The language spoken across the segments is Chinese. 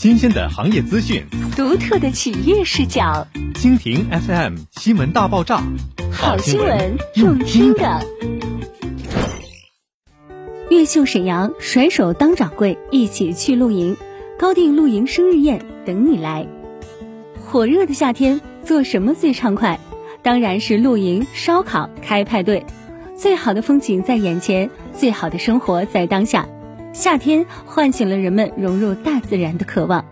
新鲜的行业资讯，独特的企业视角。蜻蜓 FM 新闻大爆炸，好新闻用听的。越秀沈阳甩手当掌柜，一起去露营。高定露营生日宴等你来。火热的夏天，做什么最畅快？当然是露营、烧烤、开派对。最好的风景在眼前，最好的生活在当下。夏天唤醒了人们融入大自然的渴望。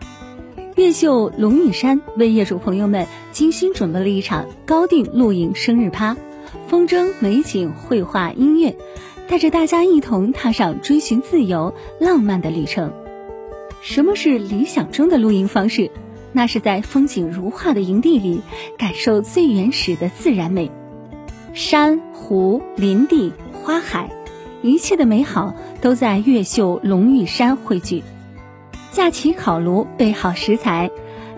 越秀龙女山为业主朋友们精心准备了一场高定露营生日趴，风筝、美景、绘画、音乐，带着大家一同踏上追寻自由、浪漫的旅程。什么是理想中的露营方式？那是在风景如画的营地里，感受最原始的自然美，山、湖、林地、花海，一切的美好。都在越秀龙玉山汇聚，架起烤炉，备好食材，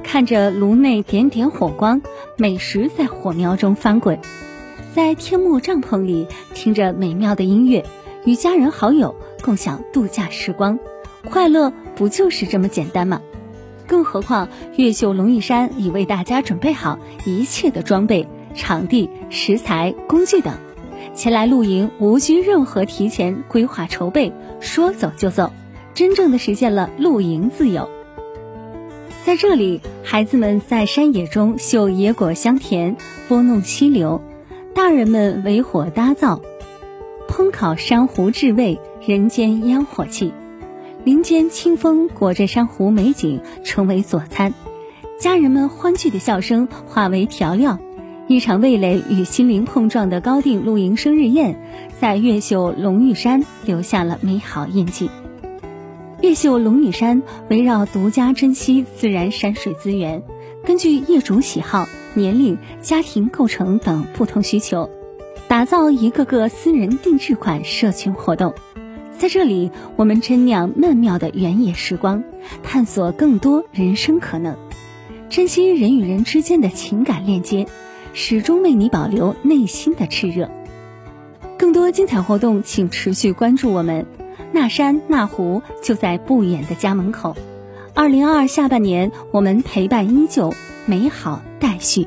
看着炉内点点火光，美食在火苗中翻滚，在天幕帐篷里听着美妙的音乐，与家人好友共享度假时光，快乐不就是这么简单吗？更何况越秀龙玉山已为大家准备好一切的装备、场地、食材、工具等。前来露营无需任何提前规划筹备，说走就走，真正的实现了露营自由。在这里，孩子们在山野中嗅野果香甜，拨弄溪流；大人们围火搭灶，烹烤珊瑚制味，人间烟火气。林间清风裹着珊瑚美景，成为佐餐；家人们欢聚的笑声化为调料。一场味蕾与心灵碰撞的高定露营生日宴，在越秀龙玉山留下了美好印记。越秀龙玉山围绕独家珍稀自然山水资源，根据业主喜好、年龄、家庭构成等不同需求，打造一个个私人定制款社群活动。在这里，我们珍酿曼妙的原野时光，探索更多人生可能，珍惜人与人之间的情感链接。始终为你保留内心的炽热。更多精彩活动，请持续关注我们。那山那湖就在不远的家门口。二零二二下半年，我们陪伴依旧，美好待续。